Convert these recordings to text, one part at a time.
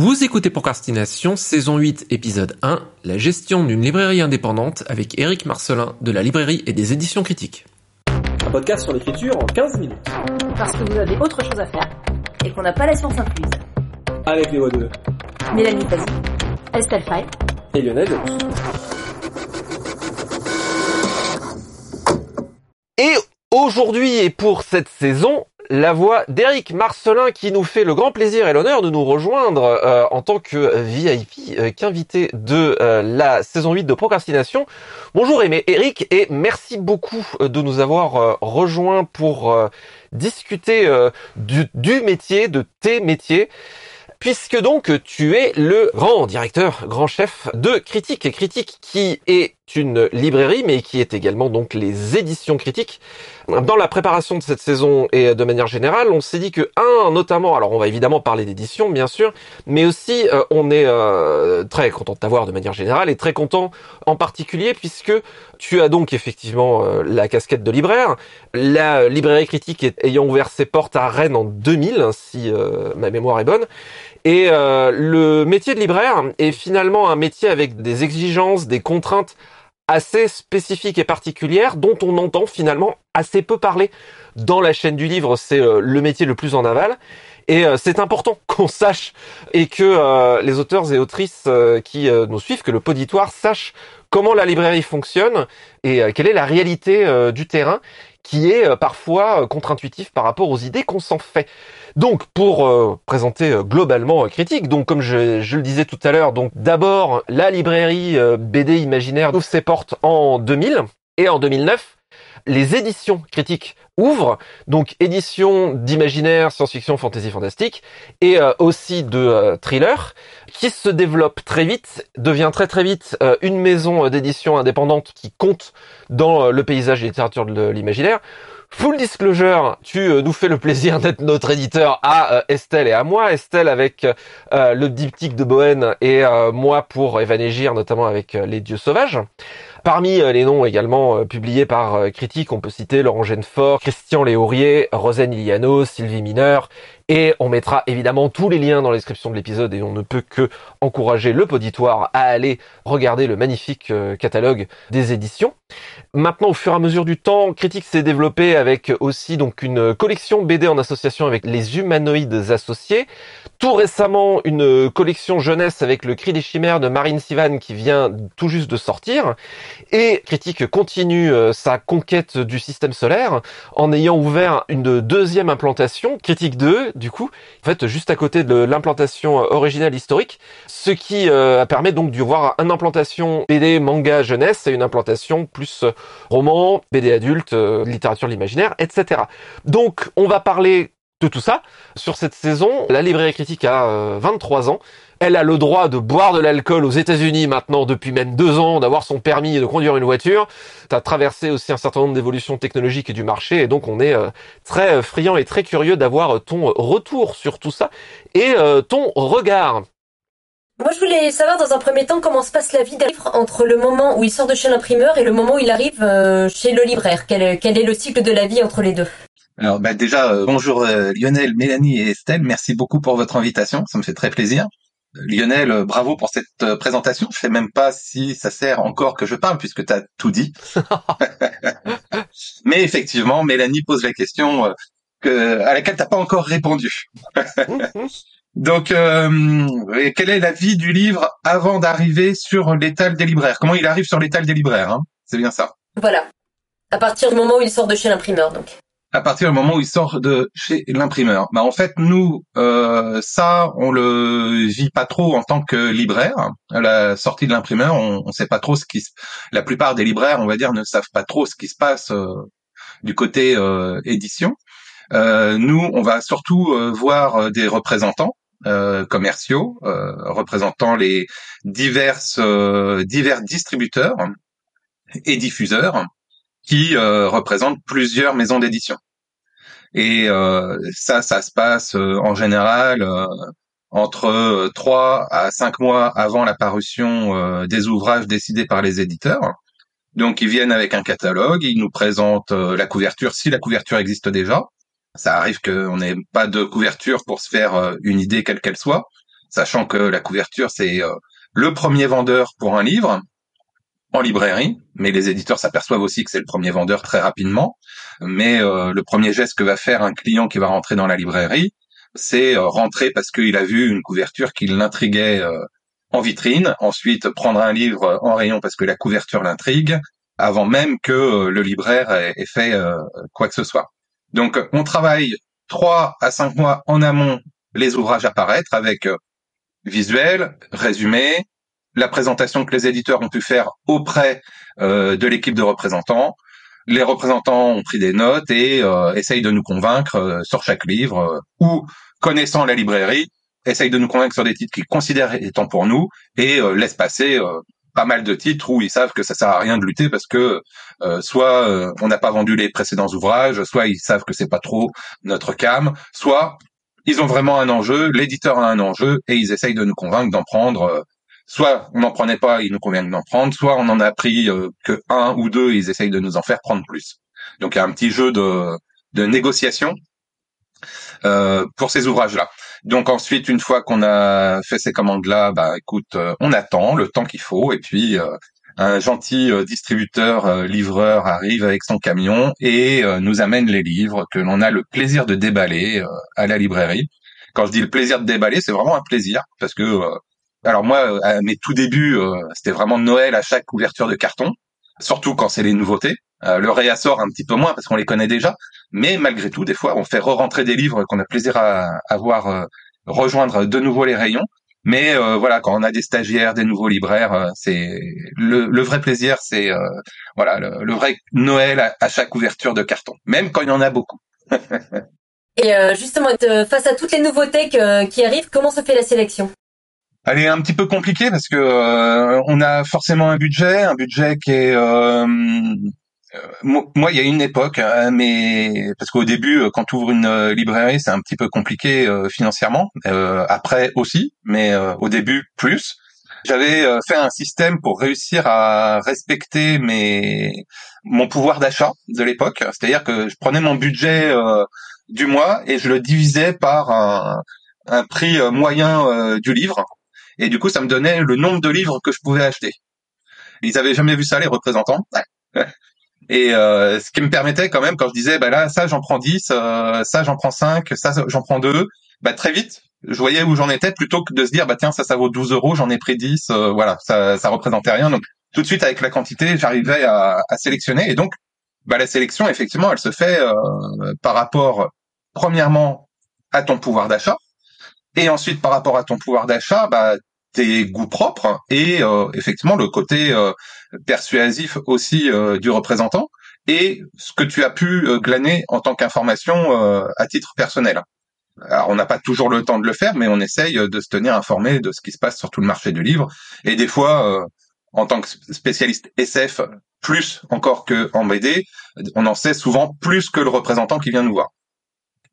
Vous écoutez Procrastination, saison 8, épisode 1, la gestion d'une librairie indépendante avec Eric Marcelin de la librairie et des éditions critiques. Un podcast sur l'écriture en 15 minutes. Parce que vous avez autre chose à faire et qu'on n'a pas la science incluse. Avec les voix de Mélanie Pazzi, Estelle Fay et Lionel. Et aujourd'hui et pour cette saison, la voix d'Éric Marcelin qui nous fait le grand plaisir et l'honneur de nous rejoindre euh, en tant que VIP, euh, qu'invité de euh, la saison 8 de Procrastination. Bonjour Aimé Eric et merci beaucoup de nous avoir rejoints pour discuter du, métier, de tes métiers puisque donc tu es le grand directeur, grand chef de Critique, Critique qui est une librairie, mais qui est également donc les éditions critiques. Dans la préparation de cette saison et de manière générale, on s'est dit que un, notamment, alors on va évidemment parler d'édition, bien sûr, mais aussi euh, on est euh, très content de t'avoir de manière générale et très content en particulier puisque tu as donc effectivement euh, la casquette de libraire. La librairie critique ayant ouvert ses portes à Rennes en 2000, hein, si ma mémoire est bonne. Et le métier de libraire est finalement un métier avec des exigences, des contraintes assez spécifique et particulière dont on entend finalement assez peu parler dans la chaîne du livre. C'est euh, le métier le plus en aval. Et euh, c'est important qu'on sache et que euh, les auteurs et autrices qui nous suivent, que le poditoire sache comment la librairie fonctionne et quelle est la réalité du terrain qui est parfois contre-intuitif par rapport aux idées qu'on s'en fait. Donc pour euh, présenter euh, globalement euh, critique, donc comme je, le disais tout à l'heure, donc d'abord la librairie BD Imaginaire ouvre ses portes en 2000 et en 2009 les éditions critiques ouvrent, donc éditions d'imaginaire, science-fiction, fantasy, fantastique, et aussi de thriller, qui se développe très vite, devient très très vite une maison d'édition indépendante qui compte dans le paysage de littérature de l'imaginaire. Full disclosure, tu euh, nous fais le plaisir d'être notre éditeur à euh, Estelle et à moi. Estelle avec euh, le diptyque de Bohème et moi pour Evanégir, notamment avec Les Dieux Sauvages. Parmi les noms également publiés par Critique, on peut citer Laurent Genefort, Christian Léaurier, Rosen Iliano, Sylvie Mineur, et on mettra évidemment tous les liens dans la description de l'épisode et on ne peut que encourager le poditoire à aller regarder le magnifique catalogue des éditions. Maintenant, au fur et à mesure du temps, Critique s'est développé avec aussi donc une collection BD en association avec les humanoïdes associés. Tout récemment, une collection jeunesse avec le cri des chimères de Marine Sivan qui vient tout juste de sortir. Et Critique continue euh, sa conquête du système solaire en ayant ouvert une deuxième implantation, Critique 2, du coup, en fait, juste à côté de l'implantation originale historique, ce qui euh, permet donc d'y voir une implantation BD manga jeunesse et une implantation plus roman, BD adulte, euh, littérature de etc. Donc, on va parler de tout ça. Sur cette saison, la librairie critique a 23 ans. Elle a le droit de boire de l'alcool aux États-Unis maintenant depuis même deux ans, d'avoir son permis de conduire une voiture. Tu as traversé aussi un certain nombre d'évolutions technologiques et du marché, et donc on est très friand et très curieux d'avoir ton retour sur tout ça et ton regard. Moi, je voulais savoir dans un premier temps comment se passe la vie d'un livre entre le moment où il sort de chez l'imprimeur et le moment où il arrive euh, chez le libraire. Quel, est le cycle de la vie entre les deux? Alors, bah déjà, euh, bonjour euh, Lionel, Mélanie et Estelle. Merci beaucoup pour votre invitation. Ça me fait très plaisir. Lionel, bravo pour cette présentation. Je sais même pas si ça sert encore que je parle puisque tu as tout dit. Mais effectivement, Mélanie pose la question que, à laquelle t'as pas encore répondu. Donc, euh, quelle est la vie du livre avant d'arriver sur l'étal des libraires? Comment il arrive sur l'étal des libraires hein? C'est bien ça. Voilà. À partir du moment où il sort de chez l'imprimeur, donc. À partir du moment où il sort de chez l'imprimeur. Bah en fait, nous, euh, ça, on le vit pas trop en tant que libraire. À la sortie de l'imprimeur, on, on sait pas trop ce qui. La plupart des libraires, on va dire, ne savent pas trop ce qui se passe euh, du côté euh, édition. Euh, nous, on va surtout voir des représentants euh, commerciaux euh, représentant les diverses euh, divers distributeurs et diffuseurs qui représentent plusieurs maisons d'édition. Et ça, ça se passe en général entre trois à cinq mois avant la parution des ouvrages décidés par les éditeurs. Donc ils viennent avec un catalogue, ils nous présentent la couverture si la couverture existe déjà, ça arrive qu'on n'ait pas de couverture pour se faire euh, une idée quelle qu'elle soit. sachant que la couverture c'est le premier vendeur pour un livre en librairie, mais les éditeurs s'aperçoivent aussi que c'est le premier vendeur très rapidement. Mais le premier geste que va faire un client qui va rentrer dans la librairie, c'est rentrer parce qu'il a vu une couverture qui l'intriguait en vitrine, ensuite prendre un livre en rayon parce que la couverture l'intrigue, avant même que euh, le libraire ait, fait euh, quoi que ce soit. Donc on travaille trois à cinq mois en amont les ouvrages à paraître avec euh, visuel, résumé, la présentation que les éditeurs ont pu faire auprès de l'équipe de représentants. Les représentants ont pris des notes et essayent de nous convaincre sur chaque livre ou connaissant la librairie, essayent de nous convaincre sur des titres qu'ils considèrent étant pour nous et laissent passer pas mal de titres où ils savent que ça sert à rien de lutter parce que euh, soit euh, on n'a pas vendu les précédents ouvrages, soit ils savent que c'est pas trop notre cam, soit ils ont vraiment un enjeu, l'éditeur a un enjeu et ils essayent de nous convaincre d'en prendre. Euh, soit on n'en prenait pas, ils nous conviennent d'en prendre, soit on en a pris que un ou deux, ils essayent de nous en faire prendre plus. Donc il y a un petit jeu de, de négociation pour ces ouvrages-là. Donc ensuite, une fois qu'on a fait ces commandes-là, bah écoute, euh, on attend le temps qu'il faut et puis euh, un gentil euh, distributeur livreur arrive avec son camion et nous amène les livres que l'on a le plaisir de déballer à la librairie. Quand je dis le plaisir de déballer, c'est vraiment un plaisir parce que alors moi à mes tout débuts, c'était vraiment Noël à chaque couverture de carton, surtout quand c'est les nouveautés. le réassort un petit peu moins parce qu'on les connaît déjà, mais malgré tout, des fois, on fait re-rentrer des livres qu'on a plaisir à, à voir euh, rejoindre de nouveau les rayons. Mais euh, voilà, quand on a des stagiaires, des nouveaux libraires, euh, c'est le, vrai plaisir, c'est voilà le, vrai Noël à, chaque ouverture de carton, même quand il y en a beaucoup. Et justement, face à toutes les nouveautés qui arrivent, comment se fait la sélection? Elle est un petit peu compliquée parce que on a forcément un budget, un budget qui est euh, moi, il y a une époque, hein, mais parce qu'au début, euh, quand tu ouvres une euh, librairie, c'est un petit peu compliqué financièrement. après aussi, mais au début plus. J'avais fait un système pour réussir à respecter mes mon pouvoir d'achat de l'époque, c'est-à-dire que je prenais mon budget du mois et je le divisais par un prix moyen du livre, et du coup, ça me donnait le nombre de livres que je pouvais acheter. Ils avaient jamais vu ça les représentants. Et euh, ce qui me permettait quand même, quand je disais, bah là, ça j'en prends 10, euh, ça j'en prends 5, ça j'en prends 2, bah très vite, je voyais où j'en étais plutôt que de se dire, bah tiens, ça ça vaut 12 euros, j'en ai pris 10, euh, voilà, ça ça représentait rien. Donc tout de suite avec la quantité, j'arrivais à, à, sélectionner. Et donc, bah la sélection, effectivement, elle se fait par rapport, premièrement, à ton pouvoir d'achat, et ensuite par rapport à ton pouvoir d'achat, bah tes goûts propres et euh, effectivement le côté euh, persuasif aussi euh, du représentant et ce que tu as pu glaner en tant qu'information à titre personnel. Alors on n'a pas toujours le temps de le faire, mais on essaye de se tenir informé de ce qui se passe sur tout le marché du livre. Et des fois, en tant que spécialiste SF, plus encore que en BD, on en sait souvent plus que le représentant qui vient nous voir.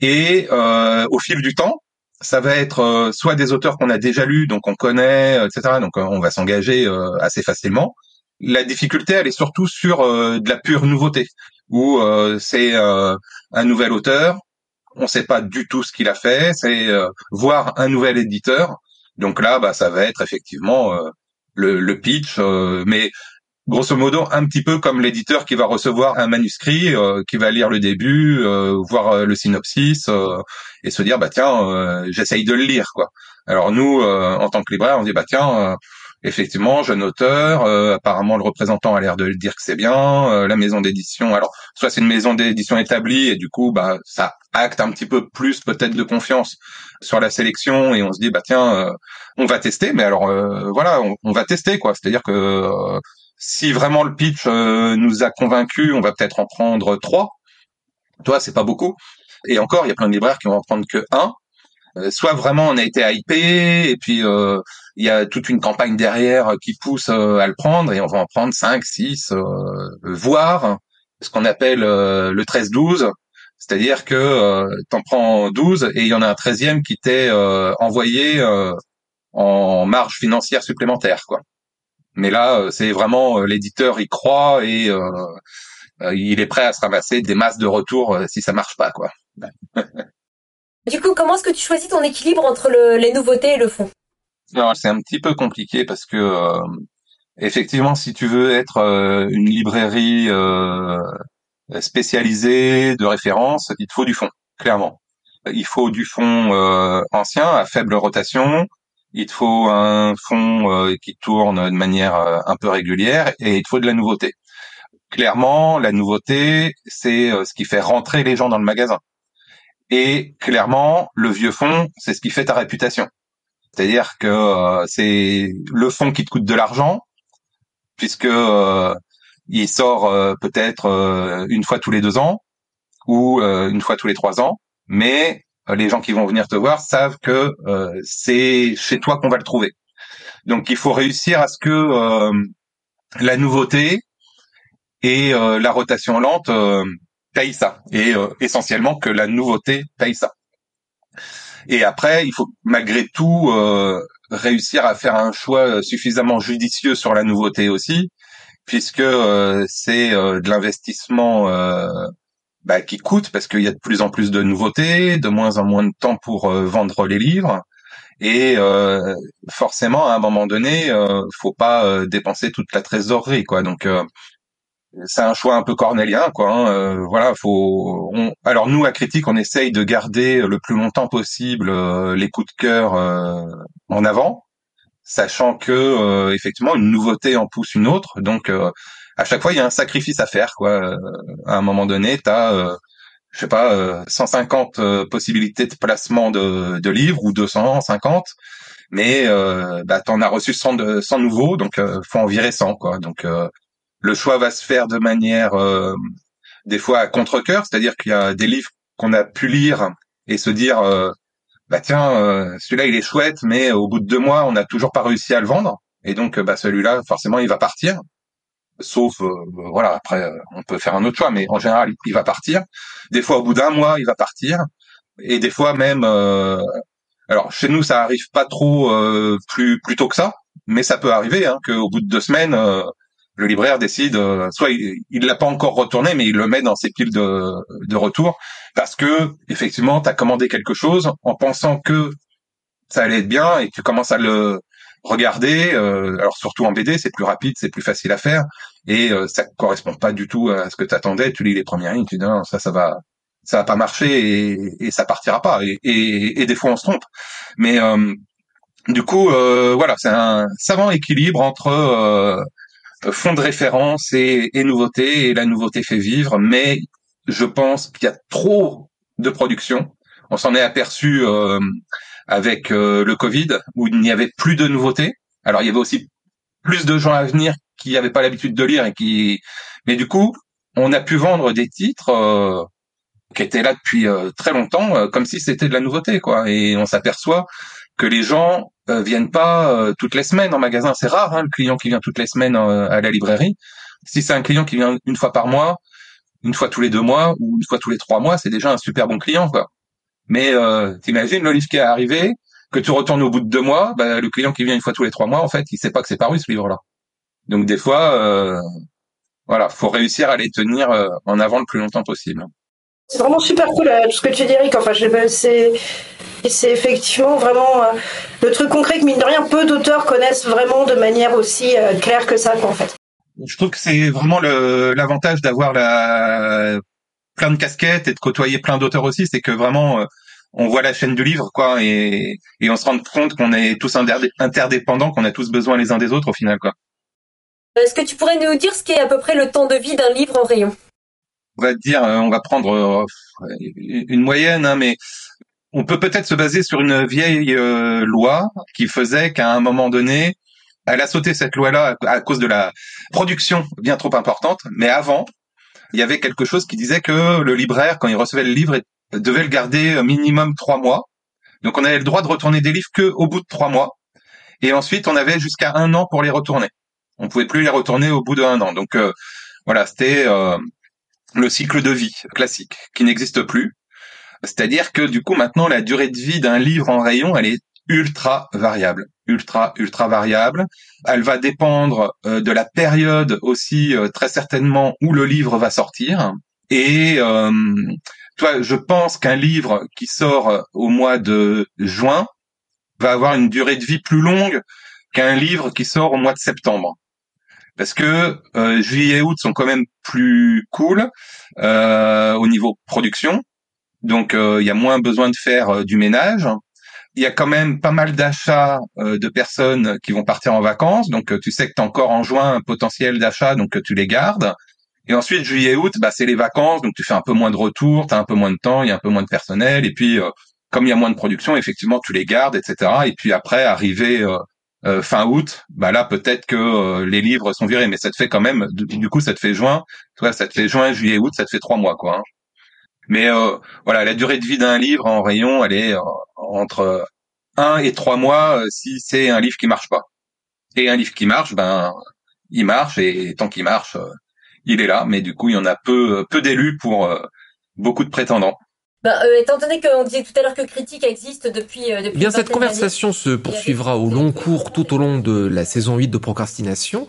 Et au fil du temps, ça va être euh, soit des auteurs qu'on a déjà lus, donc on connaît, euh, etc. Donc euh, on va s'engager assez facilement. La difficulté, elle est surtout sur de la pure nouveauté, où c'est un nouvel auteur, on ne sait pas du tout ce qu'il a fait, c'est voir un nouvel éditeur. Donc là, bah, ça va être effectivement le, le, pitch, mais grosso modo un petit peu comme l'éditeur qui va recevoir un manuscrit, euh, qui va lire le début, euh, voir euh, le synopsis et se dire bah tiens j'essaye de le lire quoi. Alors nous en tant que libraire on dit bah tiens effectivement jeune auteur, apparemment le représentant a l'air de dire que c'est bien, la maison d'édition alors soit c'est une maison d'édition établie et du coup bah ça acte un petit peu plus peut-être de confiance sur la sélection et on se dit bah tiens on va tester mais alors voilà on, on, va tester quoi c'est à dire que si vraiment le pitch euh, nous a convaincus, on va peut-être en prendre trois. Toi, c'est pas beaucoup. Et encore, il y a plein de libraires qui vont en prendre que un. Euh, soit vraiment on a été hypé et puis euh, il y a toute une campagne derrière qui pousse à le prendre et on va en prendre cinq, six, voire ce qu'on appelle le 13-12. C'est-à-dire que t'en prends 12 et il y en a un treizième qui t'est envoyé en marge financière supplémentaire, quoi. Mais là, euh, c'est vraiment euh, l'éditeur y croit et euh, il est prêt à se ramasser des masses de retour si ça marche pas, quoi. du coup, comment est-ce que tu choisis ton équilibre entre le, les nouveautés et le fond? Alors, c'est un petit peu compliqué parce que euh, effectivement, si tu veux être euh, une librairie euh, spécialisée de référence, il te faut du fond, clairement. Il faut du fond euh, ancien à faible rotation. Il te faut un fond euh, qui tourne de manière euh, un peu régulière et il te faut de la nouveauté. Clairement, la nouveauté, c'est euh, ce qui fait rentrer les gens dans le magasin. Et clairement, le vieux fond, c'est ce qui fait ta réputation. C'est-à-dire que c'est le fond qui te coûte de l'argent, puisque il sort peut-être une fois tous les deux ans ou une fois tous les trois ans, mais les gens qui vont venir te voir savent que euh, c'est chez toi qu'on va le trouver. Donc il faut réussir à ce que euh, la nouveauté et euh, la rotation lente euh, payent ça, et euh, essentiellement que la nouveauté paye ça. Et après, il faut malgré tout euh, réussir à faire un choix suffisamment judicieux sur la nouveauté aussi, puisque euh, c'est euh, de l'investissement euh, bah, qui coûte, parce qu'il y a de plus en plus de nouveautés, de moins en moins de temps pour euh, vendre les livres, et euh, forcément, à un moment donné, euh, faut pas euh, dépenser toute la trésorerie, quoi. Donc euh, c'est un choix un peu cornélien, quoi. hein. Voilà, faut. on- Alors nous, à Critique, on essaye de garder le plus longtemps possible les coups de cœur en avant, sachant que effectivement une nouveauté en pousse une autre. Donc à chaque fois, il y a un sacrifice à faire, quoi. Euh, à un moment donné, t'as euh, je sais pas, euh, 150 euh, possibilités de placement de, de livres ou 250, mais euh, bah, t'en as reçu 100, de, 100 nouveaux, donc euh, faut en virer 100, quoi. Donc euh, le choix va se faire de manière des fois à contre-cœur, c'est-à-dire qu'il y a des livres qu'on a pu lire et se dire bah tiens celui-là il est chouette mais au bout de deux mois on n'a toujours pas réussi à le vendre et donc bah celui-là forcément il va partir sauf euh, voilà après euh, on peut faire un autre choix mais en général il va partir. Des fois au bout d'un mois il va partir. Et des fois même euh, alors chez nous ça arrive pas trop euh, plus plus tôt que ça mais ça peut arriver hein, qu'au bout de deux semaines euh, le libraire décide, euh, soit il, il l'a pas encore retourné, mais il le met dans ses piles de, de retour parce que effectivement, tu as commandé quelque chose en pensant que ça allait être bien et tu commences à le regarder. euh, alors surtout en BD, c'est plus rapide, c'est plus facile à faire et euh, ça correspond pas du tout à ce que tu attendais. Tu lis les premières lignes, tu dis non, ça, ça va, ça va pas marcher et, et ça partira pas. Et, et, et des fois, on se trompe. Mais euh, du coup, euh, voilà, c'est un savant équilibre entre euh, fond de référence et, et nouveauté, et la nouveauté fait vivre, mais je pense qu'il y a trop de production. On s'en est aperçu euh, avec euh, le Covid, où il n'y avait plus de nouveautés. Alors il y avait aussi plus de gens à venir qui n'avaient pas l'habitude de lire et qui, mais du coup, on a pu vendre des titres euh, qui étaient là depuis euh, très longtemps, euh, comme si c'était de la nouveauté, quoi. Et on s'aperçoit que les gens euh, viennent pas euh, toutes les semaines en magasin. C'est rare, hein, le client qui vient toutes les semaines à la librairie. Si c'est un client qui vient une fois par mois, une fois tous les deux mois ou une fois tous les trois mois, c'est déjà un super bon client, quoi. Mais euh, t'imagines le livre qui est arrivé, que tu retournes au bout de deux mois, bah, le client qui vient une fois tous les trois mois, en fait, il sait pas que c'est paru ce livre-là. Donc des fois, euh, voilà, faut réussir à les tenir euh, en avant le plus longtemps possible. C'est vraiment super cool euh, tout ce que tu dis, Eric. Enfin, je sais pas, c'est c'est effectivement vraiment euh, le truc concret que mine de rien peu d'auteurs connaissent vraiment de manière aussi euh, claire que ça, quoi, en fait. Je trouve que c'est vraiment le- l'avantage d'avoir la plein de casquettes et de côtoyer plein d'auteurs aussi, c'est que vraiment euh, on voit la chaîne du livre, quoi, et, et on se rend compte qu'on est tous interdépendants, qu'on a tous besoin les uns des autres au final, quoi. Est-ce que tu pourrais nous dire ce qu'est à peu près le temps de vie d'un livre en rayon? On va dire, euh, on va prendre euh, une moyenne, hein, mais on peut peut-être se baser sur une vieille euh, loi qui faisait qu'à un moment donné, elle a sauté cette loi-là à cause de la production bien trop importante, mais avant, il y avait quelque chose qui disait que le libraire, quand il recevait le livre, devait le garder minimum trois mois. Donc on avait le droit de retourner des livres que au bout de trois mois, et ensuite on avait jusqu'à un an pour les retourner. On pouvait plus les retourner au bout d'un an. Donc euh, voilà, c'était euh, le cycle de vie classique qui n'existe plus. C'est-à-dire que du coup maintenant la durée de vie d'un livre en rayon, elle est ultra variable, ultra ultra variable. Elle va dépendre euh, de la période aussi euh, très certainement où le livre va sortir. Et euh, toi, je pense qu'un livre qui sort au mois de juin va avoir une durée de vie plus longue qu'un livre qui sort au mois de septembre. Parce que juillet et août sont quand même plus cool au niveau production. Donc il y a moins besoin de faire du ménage. Il y a quand même pas mal d'achats euh, de personnes qui vont partir en vacances. Donc tu sais que tu as encore en juin un potentiel d'achat, donc tu les gardes. Et ensuite juillet août, bah c'est les vacances, donc tu fais un peu moins de retours, tu as un peu moins de temps, il y a un peu moins de personnel. Et puis comme il y a moins de production, effectivement tu les gardes, etc. Et puis après arriver euh, fin août, bah là peut-être que euh, les livres sont virés, mais ça te fait quand même, du, coup ça te fait juin, toi ça te fait juin, juillet, août, ça te fait trois mois quoi. Hein. Mais euh, voilà, la durée de vie d'un livre en rayon, elle est entre un et trois mois si c'est un livre qui marche pas. Et un livre qui marche, ben il marche et tant qu'il marche, il est là. Mais du coup il y en a peu peu d'élus pour beaucoup de prétendants. Bah, euh, étant donné qu'on disait tout à l'heure que Critique existe depuis... Euh, depuis eh Bien, cette conversation se poursuivra au long cours tout au long de la saison 8 de Procrastination.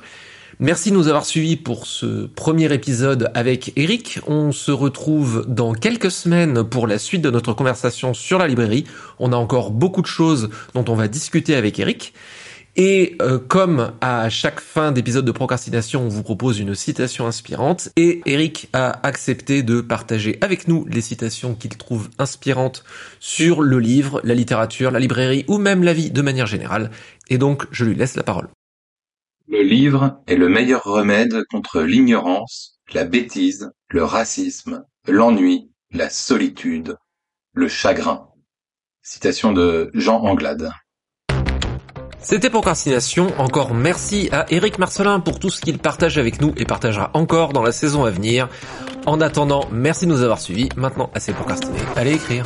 Merci de nous avoir suivis pour ce premier épisode avec Eric. On se retrouve dans quelques semaines pour la suite de notre conversation sur la librairie. On a encore beaucoup de choses dont on va discuter avec Eric. Et euh, comme à chaque fin d'épisode de procrastination, on vous propose une citation inspirante, et Eric a accepté de partager avec nous les citations qu'il trouve inspirantes sur le livre, la littérature, la librairie ou même la vie de manière générale. Et donc, je lui laisse la parole. Le livre est le meilleur remède contre l'ignorance, la bêtise, le racisme, l'ennui, la solitude, le chagrin. Citation de Jean Anglade. C'était Procrastination. Encore merci à Eric Marcelin pour tout ce qu'il partage avec nous et partagera encore dans la saison à venir. En attendant, merci de nous avoir suivis. Maintenant, assez procrastiné. Allez écrire.